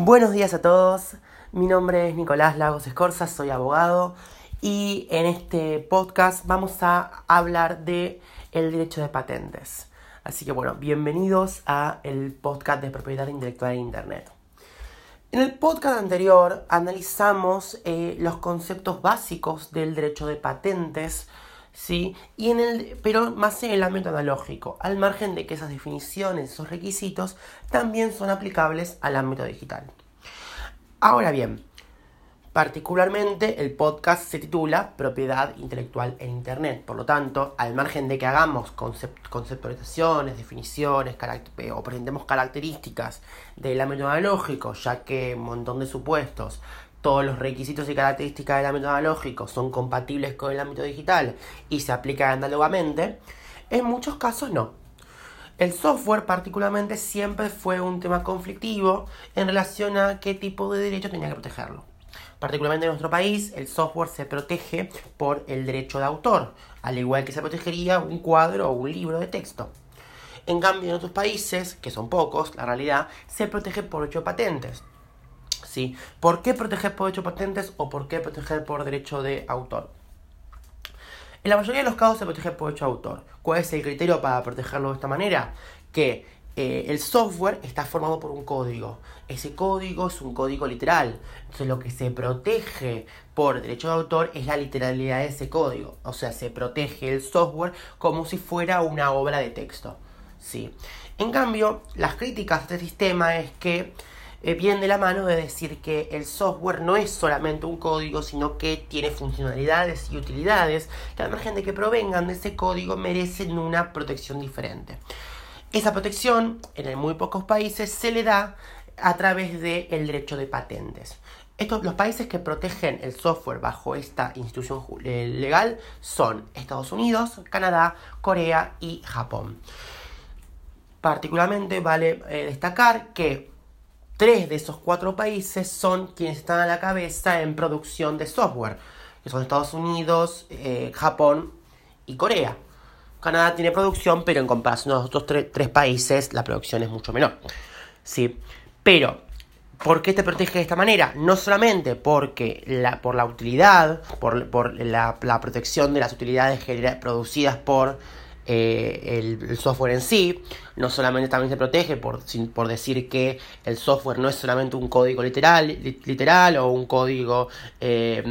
Buenos días a todos, mi nombre es Nicolás Lagos Escorza, soy abogado y en este podcast vamos a hablar de el derecho de patentes. Así que bueno, bienvenidos a el podcast de propiedad intelectual en Internet. En el podcast anterior analizamos eh, los conceptos básicos del derecho de patentes, ¿sí? Y en el, pero más en el ámbito analógico, al margen de que esas definiciones, esos requisitos, también son aplicables al ámbito digital. Ahora bien, particularmente el podcast se titula Propiedad Intelectual en Internet. Por lo tanto, al margen de que hagamos conceptualizaciones, definiciones o presentemos características del ámbito analógico, ya que un montón de supuestos todos los requisitos y características del ámbito analógico son compatibles con el ámbito digital y se aplican análogamente, en muchos casos no. El software particularmente siempre fue un tema conflictivo en relación a qué tipo de derecho tenía que protegerlo. Particularmente en nuestro país, el software se protege por el derecho de autor, al igual que se protegería un cuadro o un libro de texto. En cambio, en otros países, que son pocos, la realidad, se protege por de patentes. ¿Por qué proteger por derecho de patentes o por qué proteger por derecho de autor? En la mayoría de los casos se protege por derecho de autor. ¿Cuál es el criterio para protegerlo de esta manera? Que eh, el software está formado por un código. Ese código es un código literal. Entonces lo que se protege por derecho de autor es la literalidad de ese código. O sea, se protege el software como si fuera una obra de texto. ¿sí? En cambio, las críticas de este sistema es que eh, de la mano de decir que el software no es solamente un código, sino que tiene funcionalidades y utilidades que al margen de que provengan de ese código merecen una protección diferente. Esa protección en muy pocos países se le da a través del derecho de patentes. Estos, los países que protegen el software bajo esta institución eh, legal son Estados Unidos, Canadá, Corea y Japón. Particularmente vale eh, destacar que Tres de esos cuatro países son quienes están a la cabeza en producción de software, que son Estados Unidos, eh, Japón y Corea. Canadá tiene producción, pero en comparación a los otros tres países, la producción es mucho menor. ¿sí? Pero, ¿por qué te protege de esta manera? No solamente porque la, por la utilidad, por, la, la, protección de las utilidades producidas por eh, el, software en sí. No solamente también se protege por, por decir que el software no es solamente un código literal, literal o un código eh,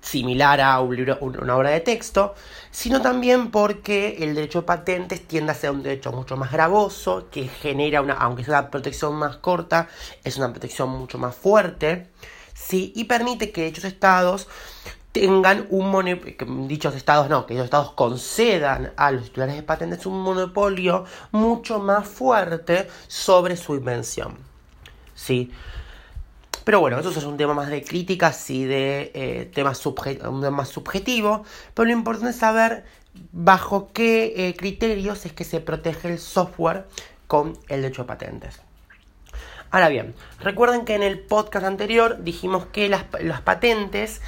similar a una obra de texto, sino también porque el derecho de patentes tiende a ser un derecho mucho más gravoso, que genera una, aunque sea una protección más corta, es una protección mucho más fuerte, ¿sí? y permite que dichos estados tengan un monopolio, dichos estados no, que los estados concedan a los titulares de patentes un monopolio mucho más fuerte sobre su invención. ¿Sí? Pero bueno, eso es un tema más de críticas y de eh, temas un más subjetivo, pero lo importante es saber bajo qué eh, criterios es que se protege el software con el derecho de patentes. Ahora bien, recuerden que en el podcast anterior dijimos que las, las patentes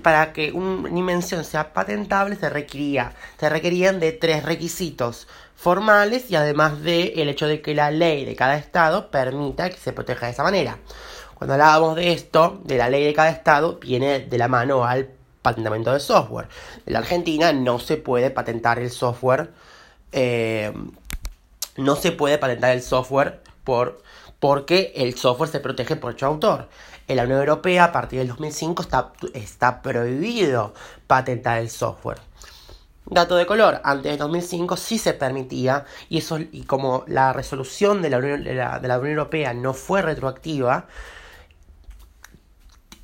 para que una invención sea patentable se requería, se requerían de tres requisitos formales y además de el hecho de que la ley de cada estado permita que se proteja de esa manera. Cuando hablábamos de esto, de la ley de cada estado, viene de la mano al patentamiento de software. En la Argentina no se puede patentar el software, eh, no se puede patentar el software por, porque el software se protege por hecho autor. En la Unión Europea, a partir del 2005, está, está prohibido patentar el software. Dato de color, antes del 2005 sí se permitía y, eso, y como la resolución de la, Unión, de la, Unión Europea no fue retroactiva,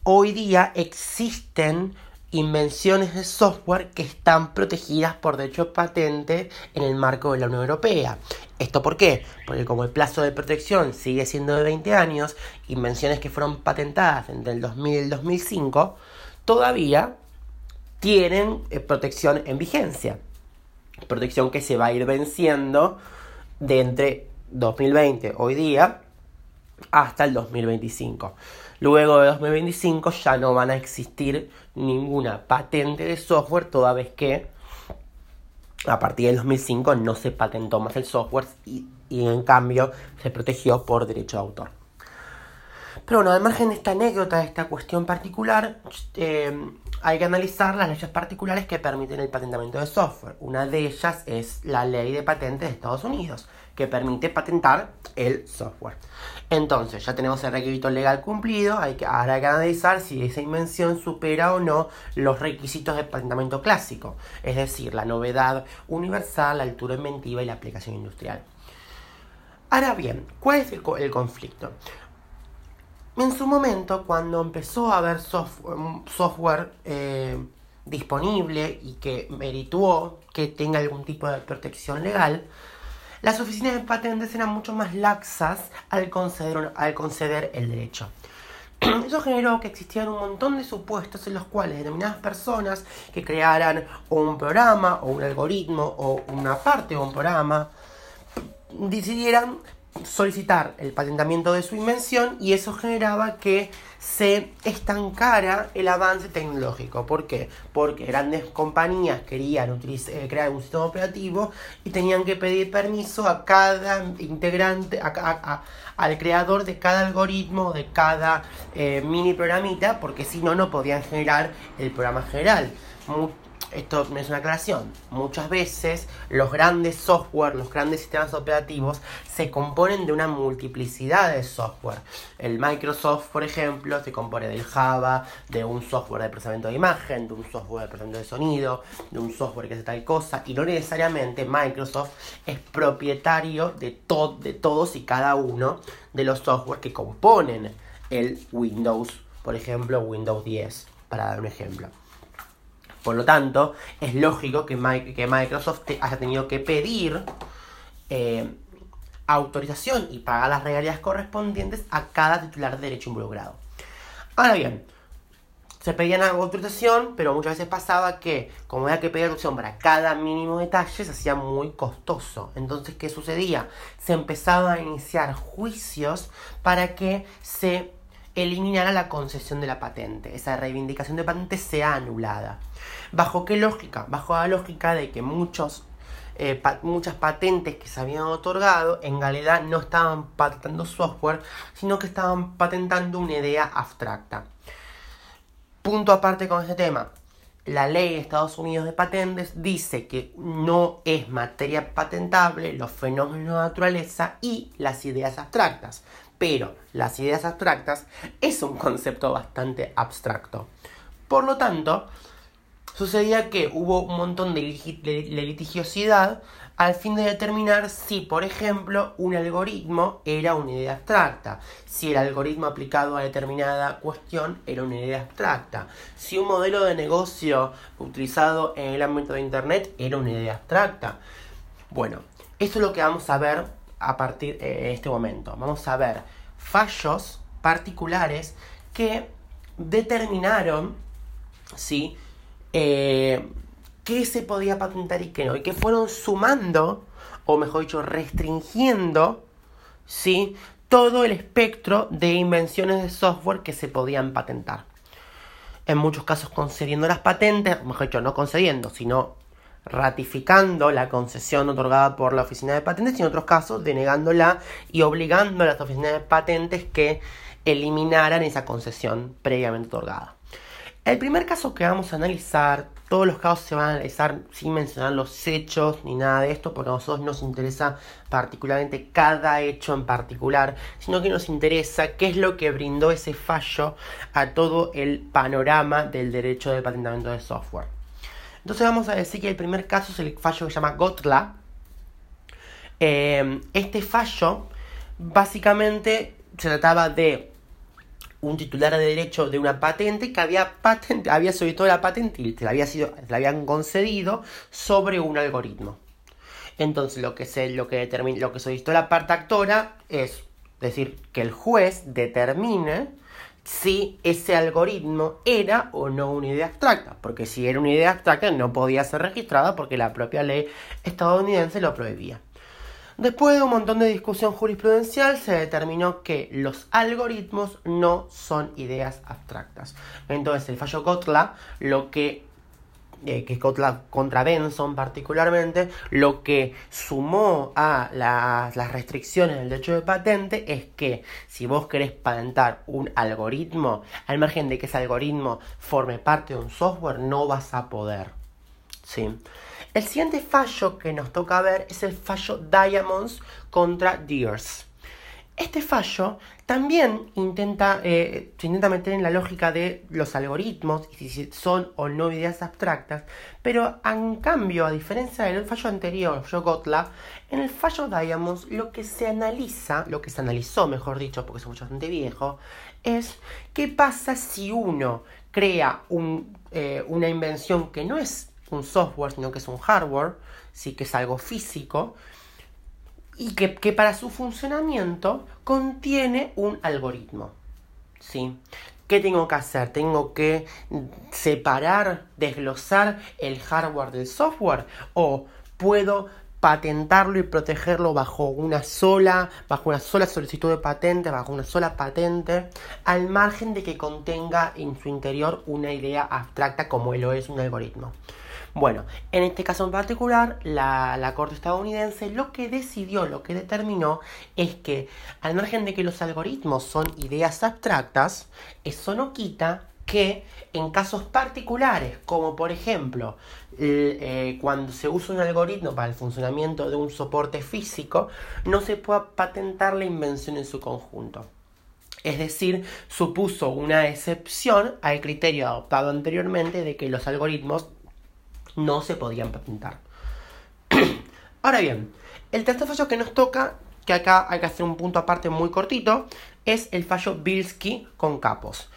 hoy día existen invenciones de software que están protegidas por derecho patente en el marco de la Unión Europea. ¿Esto por qué? Porque como el plazo de protección sigue siendo de 20 años, invenciones que fueron patentadas entre el 2000 y el 2005 todavía tienen eh, protección en vigencia. Protección que se va a ir venciendo de entre 2020, hoy día, hasta el 2025. Luego de 2025 ya no van a existir ninguna patente de software, toda vez que a partir del 2005 no se patentó más el software y, en cambio se protegió por derecho de autor. Pero bueno, al margen de esta anécdota, de esta cuestión particular, eh, hay que analizar las leyes particulares que permiten el patentamiento de software. Una de ellas es la ley de patentes de Estados Unidos, que permite patentar el software. Entonces, ya tenemos el requisito legal cumplido, hay que, ahora hay que analizar si esa invención supera o no los requisitos de patentamiento clásico, es decir, la novedad universal, la altura inventiva y la aplicación industrial. Ahora bien, ¿cuál es el, conflicto? En su momento, cuando empezó a haber software, eh, disponible y que merituó que tenga algún tipo de protección legal, las oficinas de patentes eran mucho más laxas al conceder, el derecho. Eso generó que existieran un montón de supuestos en los cuales determinadas personas que crearan un programa o un algoritmo o una parte de un programa decidieran solicitar el patentamiento de su invención y eso generaba que se estancara el avance tecnológico. ¿Por qué? Porque grandes compañías querían eh, crear un sistema operativo y tenían que pedir permiso a cada integrante, al creador de cada algoritmo, de cada eh, mini programita, porque si no, no podían generar el programa general esto es una aclaración, muchas veces los grandes software, los grandes sistemas operativos se componen de una multiplicidad de software. El Microsoft, por ejemplo, se compone del Java, de un software de procesamiento de imagen, de un software de procesamiento de sonido, de un software que hace tal cosa, y no necesariamente Microsoft es propietario de, de todos y cada uno de los software que componen el Windows, por ejemplo, Windows 10, para dar un ejemplo. Por lo tanto, es lógico que, Microsoft haya tenido que pedir eh, autorización y pagar las regalías correspondientes a cada titular de derecho involucrado. Ahora bien, se pedían autorización, pero muchas veces pasaba que, como había que pedir autorización para cada mínimo detalle, se hacía muy costoso. Entonces, ¿qué sucedía? Se empezaban a iniciar juicios para que se eliminara la concesión de la patente, esa reivindicación de patente sea anulada. ¿Bajo qué lógica? Bajo la lógica de que muchos, eh, muchas patentes que se habían otorgado en realidad no estaban patentando software, sino que estaban patentando una idea abstracta. Punto aparte con este tema. La ley de Estados Unidos de patentes dice que no es materia patentable los fenómenos de naturaleza y las ideas abstractas pero las ideas abstractas es un concepto bastante abstracto. Por lo tanto, sucedía que hubo un montón de, litigiosidad al fin de determinar si, por ejemplo, un algoritmo era una idea abstracta, si el algoritmo aplicado a determinada cuestión era una idea abstracta, si un modelo de negocio utilizado en el ámbito de Internet era una idea abstracta. Bueno, eso es lo que vamos a ver a partir de este momento. Vamos a ver fallos particulares que determinaron ¿sí? Eh, qué se podía patentar y qué no, y que fueron sumando, o mejor dicho, restringiendo ¿sí? todo el espectro de invenciones de software que se podían patentar. En muchos casos concediendo las patentes, mejor dicho, no concediendo, sino ratificando la concesión otorgada por la Oficina de Patentes y en otros casos denegándola y obligando a las oficinas de patentes que eliminaran esa concesión previamente otorgada. El primer caso que vamos a analizar, todos los casos se van a analizar sin mencionar los hechos ni nada de esto, porque a nosotros nos interesa particularmente cada hecho en particular, sino que nos interesa qué es lo que brindó ese fallo a todo el panorama del derecho de patentamiento de software. Entonces vamos a decir que el primer caso es el fallo que se llama Gotla. Eh, este fallo básicamente se trataba de un titular de derecho de una patente que había, patente, había solicitado la patente y le, había sido, le habían concedido sobre un algoritmo. Entonces lo que, se, lo que, lo que solicitó la parte actora es decir que el juez determine si ese algoritmo era o no una idea abstracta, porque si era una idea abstracta no podía ser registrada porque la propia ley estadounidense lo prohibía. Después de un montón de discusión jurisprudencial se determinó que los algoritmos no son ideas abstractas. Entonces el fallo Kotla lo que eh, que contra, contra Benson particularmente, lo que sumó a las restricciones del derecho de patente es que si vos querés patentar un algoritmo, al margen de que ese algoritmo forme parte de un software, no vas a poder. ¿sí? El siguiente fallo que nos toca ver es el fallo Diamonds contra Deers. Este fallo también intenta, eh, se intenta meter en la lógica de los algoritmos y si son o no ideas abstractas, pero en cambio, a diferencia del fallo anterior, fallo Gottla, en el fallo Diamonds lo que se analiza, lo que se analizó, mejor dicho, porque es un bastante viejo, es qué pasa si uno crea eh, una invención que no es un software, sino que es un hardware, sí que es algo físico, y que, para su funcionamiento contiene un algoritmo. ¿Sí? ¿Qué tengo que hacer? Tengo que separar, desglosar el hardware del software o puedo patentarlo y protegerlo bajo una sola, bajo una sola solicitud de patente, bajo una sola patente, al margen de que contenga en su interior una idea abstracta como lo es un algoritmo. Bueno, en este caso en particular, la, Corte estadounidense lo que decidió, lo que determinó, es que al margen de que los algoritmos son ideas abstractas, eso no quita que en casos particulares, como por ejemplo eh, cuando se usa un algoritmo para el funcionamiento de un soporte físico, no se pueda patentar la invención en su conjunto. Es decir, supuso una excepción al criterio adoptado anteriormente de que los algoritmos no se podían patentar. Ahora bien, el tercer fallo que nos toca, que acá hay que hacer un punto aparte muy cortito, es el fallo Bilski con capos.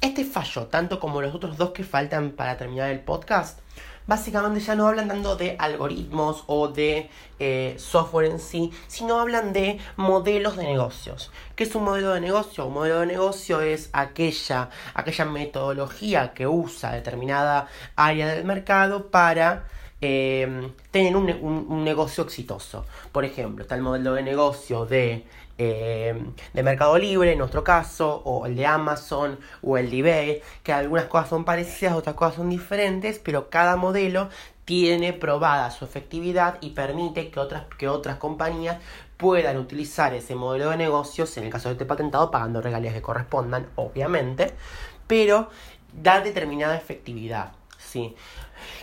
Este fallo, tanto como los otros dos que faltan para terminar el podcast, básicamente ya no hablan tanto de algoritmos o de eh, software en sí, sino hablan de modelos de negocios. ¿Qué es un modelo de negocio? Un modelo de negocio es aquella, aquella metodología que usa determinada área del mercado para eh, tener un, un, negocio exitoso. Por ejemplo, está el modelo de negocio de eh, de Mercado Libre, en nuestro caso, o el de Amazon o el de eBay, que algunas cosas son parecidas, otras cosas son diferentes, pero cada modelo tiene probada su efectividad y permite que otras, que otras compañías puedan utilizar ese modelo de negocios, en el caso de este patentado, pagando regalías que correspondan, obviamente, pero da determinada efectividad. ¿sí?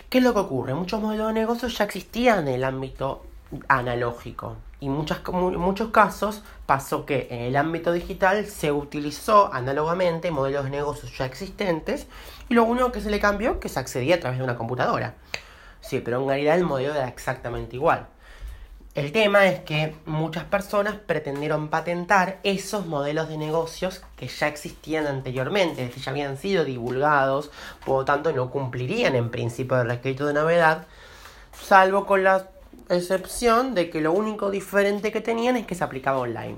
¿Qué es lo que ocurre? Muchos modelos de negocios ya existían en el ámbito analógico. Y muchas, muchos casos pasó que en el ámbito digital se utilizó análogamente modelos de negocios ya existentes y lo único que se le cambió que se accedía a través de una computadora. Sí, pero en realidad el modelo era exactamente igual. El tema es que muchas personas pretendieron patentar esos modelos de negocios que ya existían anteriormente, que ya habían sido divulgados, por lo tanto no cumplirían en principio del requisito de novedad, salvo con las excepción de que lo único diferente que tenían es que se aplicaba online.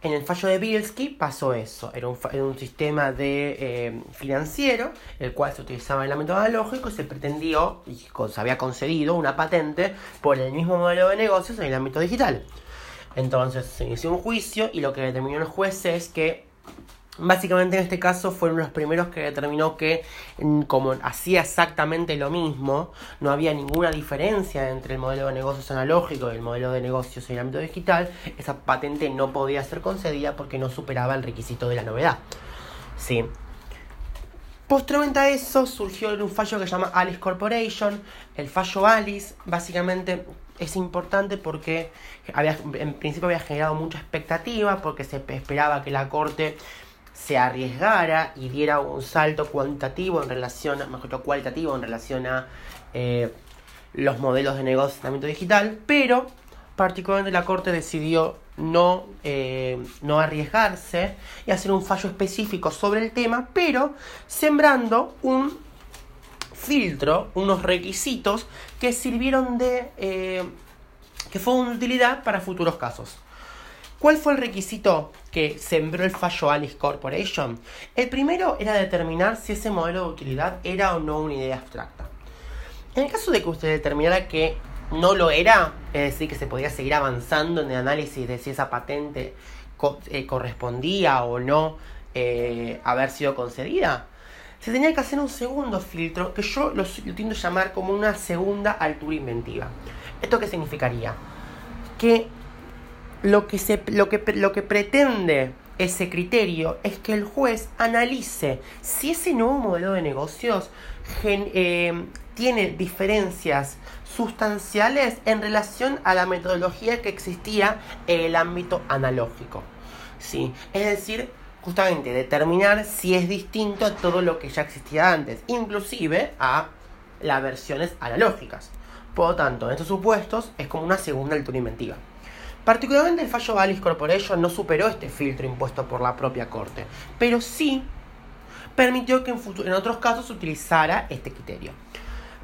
En el fallo de Bilski pasó eso, era un, un sistema de eh, financiero, el cual se utilizaba en el ámbito analógico y se pretendió y se había concedido una patente por el mismo modelo de negocios en el ámbito digital. Entonces se inició un juicio y lo que determinó el juez es que Básicamente en este caso fueron los primeros que determinó que como hacía exactamente lo mismo, no había ninguna diferencia entre el modelo de negocios analógico y el modelo de negocios en el ámbito digital, esa patente no podía ser concedida porque no superaba el requisito de la novedad. Sí. Posteriormente a eso surgió un fallo que se llama Alice Corporation. El fallo Alice básicamente es importante porque había, en principio había generado mucha expectativa porque se esperaba que la corte se arriesgara y diera un salto cuantitativo en relación, mejor cualitativo en relación a eh, los modelos de negocio ámbito digital, pero particularmente la Corte decidió no, eh, no arriesgarse y hacer un fallo específico sobre el tema, pero sembrando un filtro, unos requisitos que sirvieron de... Eh, que fue utilidad para futuros casos. ¿Cuál fue el requisito que sembró el fallo Alice Corporation? El primero era determinar si ese modelo de utilidad era o no una idea abstracta. En el caso de que usted determinara que no lo era, es decir, que se podía seguir avanzando en el análisis de si esa patente eh, correspondía o no eh, haber sido concedida, se tenía que hacer un segundo filtro que yo lo, lo tiendo a llamar como una segunda altura inventiva. ¿Esto qué significaría? Que lo que, se, lo que, lo que pretende ese criterio es que el juez analice si ese nuevo modelo de negocios eh, tiene diferencias sustanciales en relación a la metodología que existía en el ámbito analógico. ¿sí? Es decir, justamente determinar si es distinto a todo lo que ya existía antes, inclusive a las versiones analógicas. Por lo tanto, en estos supuestos es como una segunda altura inventiva. Particularmente el fallo Alice Corporation no superó este filtro impuesto por la propia Corte, pero sí permitió que en, en otros casos se utilizara este criterio.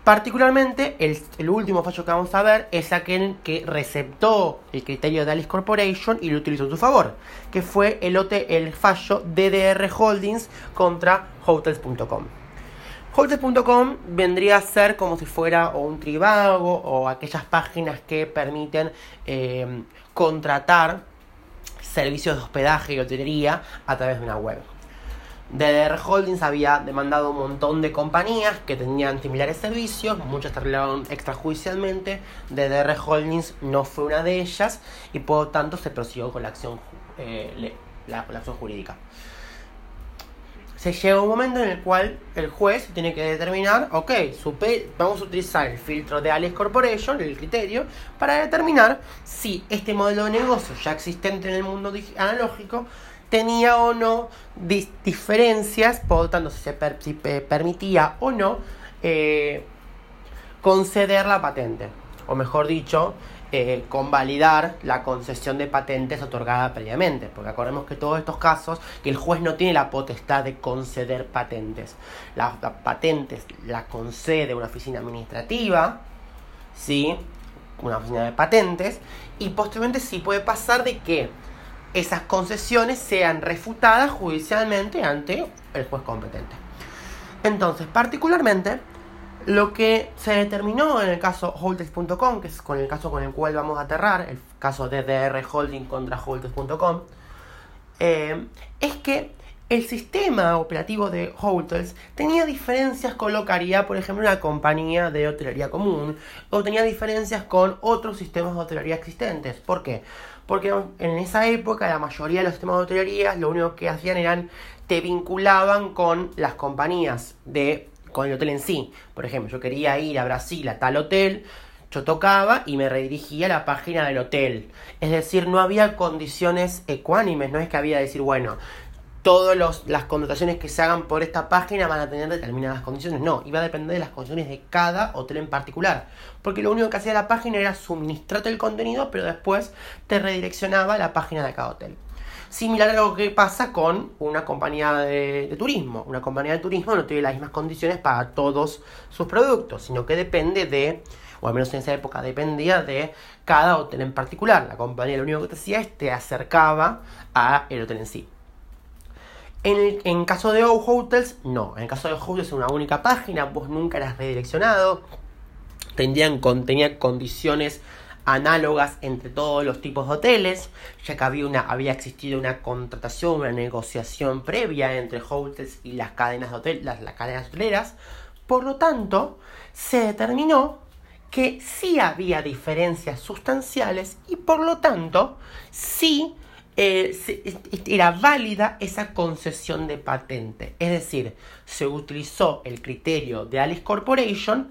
Particularmente, el, último fallo que vamos a ver es aquel que receptó el criterio de Alice Corporation y lo utilizó en su favor, que fue el, el fallo DDR Holdings contra Hotels.com. Hotels.com vendría a ser como si fuera o un tribago o aquellas páginas que permiten eh, contratar servicios de hospedaje y hotelería a través de una web. DDR Holdings había demandado un montón de compañías que tenían similares servicios, muchas se arreglaron extrajudicialmente, DDR Holdings no fue una de ellas y por lo tanto se prosiguió con la acción, eh, la, acción jurídica. Se llega un momento en el cual el juez tiene que determinar, ok, vamos a utilizar el filtro de Alice Corporation, el criterio, para determinar si este modelo de negocio ya existente en el mundo analógico tenía o no diferencias, por lo tanto, si se permitía o no eh, conceder la patente, o mejor dicho, eh, convalidar la concesión de patentes otorgada previamente, porque acordemos que todos estos casos, que el juez no tiene la potestad de conceder patentes, las, patentes las concede una oficina administrativa, ¿sí? una oficina de patentes, y posteriormente sí puede pasar de que esas concesiones sean refutadas judicialmente ante el juez competente. Entonces, particularmente, lo que se determinó en el caso Holdings.com, que es con el caso con el cual vamos a aterrar, el caso de DR Holding contra Holdings.com, eh, es que el sistema operativo de hotels tenía diferencias con lo que haría, por ejemplo, una compañía de hotelería común, o tenía diferencias con otros sistemas de hotelería existentes. ¿Por qué? Porque en esa época la mayoría de los sistemas de hotelería lo único que hacían eran te vinculaban con las compañías de con el hotel en sí. Por ejemplo, yo quería ir a Brasil a tal hotel, yo tocaba y me redirigía a la página del hotel. Es decir, no había condiciones ecuánimes, no es que había decir, bueno, todas las connotaciones que se hagan por esta página van a tener determinadas condiciones. No, iba a depender de las condiciones de cada hotel en particular. Porque lo único que hacía la página era suministrarte el contenido, pero después te redireccionaba a la página de cada hotel. Similar a lo que pasa con una compañía de, turismo. Una compañía de turismo no tiene las mismas condiciones para todos sus productos, sino que depende de, o al menos en esa época dependía de cada hotel en particular. La compañía lo único que te hacía es te acercaba a el hotel en sí. En el en caso de O Hotels, no. En el caso de Hotels es una única página, vos nunca eras redireccionado. Tenía condiciones análogas entre todos los tipos de hoteles, ya que había, una, había existido una contratación, una negociación previa entre hotels y las cadenas, de hotel, las, cadenas hoteleras. Por lo tanto, se determinó que sí había diferencias sustanciales y por lo tanto sí eh, era válida esa concesión de patente. Es decir, se utilizó el criterio de Alice Corporation,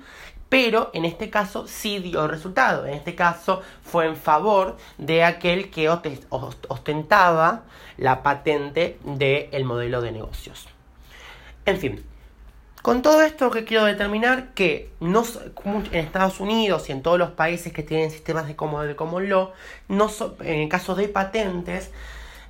pero en este caso sí dio resultado. En este caso fue en favor de aquel que ostentaba la patente del modelo de negocios. En fin, con todo esto que quiero determinar que no, en Estados Unidos y en todos los países que tienen sistemas de common, common law, no en el caso de patentes,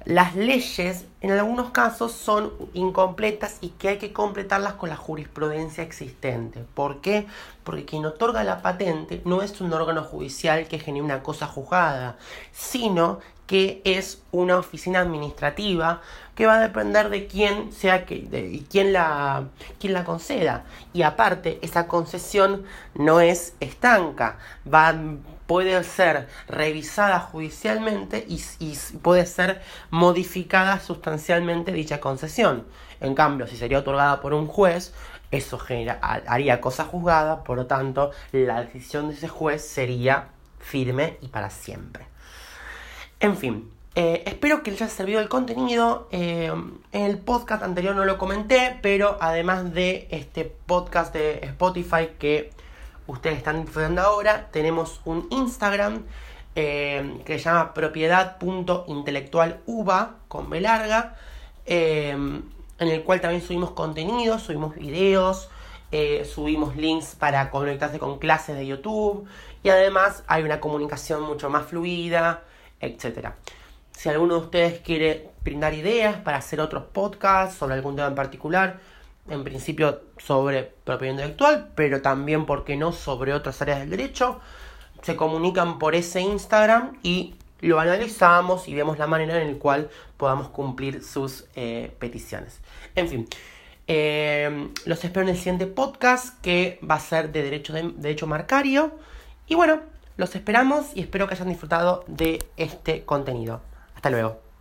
las leyes en algunos casos son incompletas y que hay que completarlas con la jurisprudencia existente. ¿Por qué? Porque quien otorga la patente no es un órgano judicial que genere una cosa juzgada, sino que es una oficina administrativa que va a depender de quién sea que, quién la quién la conceda y aparte esa concesión no es estanca va puede ser revisada judicialmente y, y, puede ser modificada sustancialmente dicha concesión. En cambio, si sería otorgada por un juez, eso genera, haría cosa juzgada, por lo tanto, la decisión de ese juez sería firme y para siempre. En fin, eh, espero que les haya servido el contenido. Eh, en el podcast anterior no lo comenté, pero además de este podcast de Spotify que ustedes están disfrutando ahora, tenemos un Instagram eh, que se llama propiedad.intelectualuva con B larga, en el cual también subimos contenido, subimos videos, subimos links para conectarse con clases de YouTube y además hay una comunicación mucho más fluida, etcétera. Si alguno de ustedes quiere brindar ideas para hacer otros podcasts sobre algún tema en particular, en principio sobre propiedad intelectual, pero también, ¿por qué no?, sobre otras áreas del derecho, se comunican por ese Instagram y lo analizamos y vemos la manera en la cual podamos cumplir sus eh, peticiones. En fin, eh, los espero en el siguiente podcast que va a ser de derecho, de derecho marcario. Y bueno, los esperamos y espero que hayan disfrutado de este contenido. Hasta luego.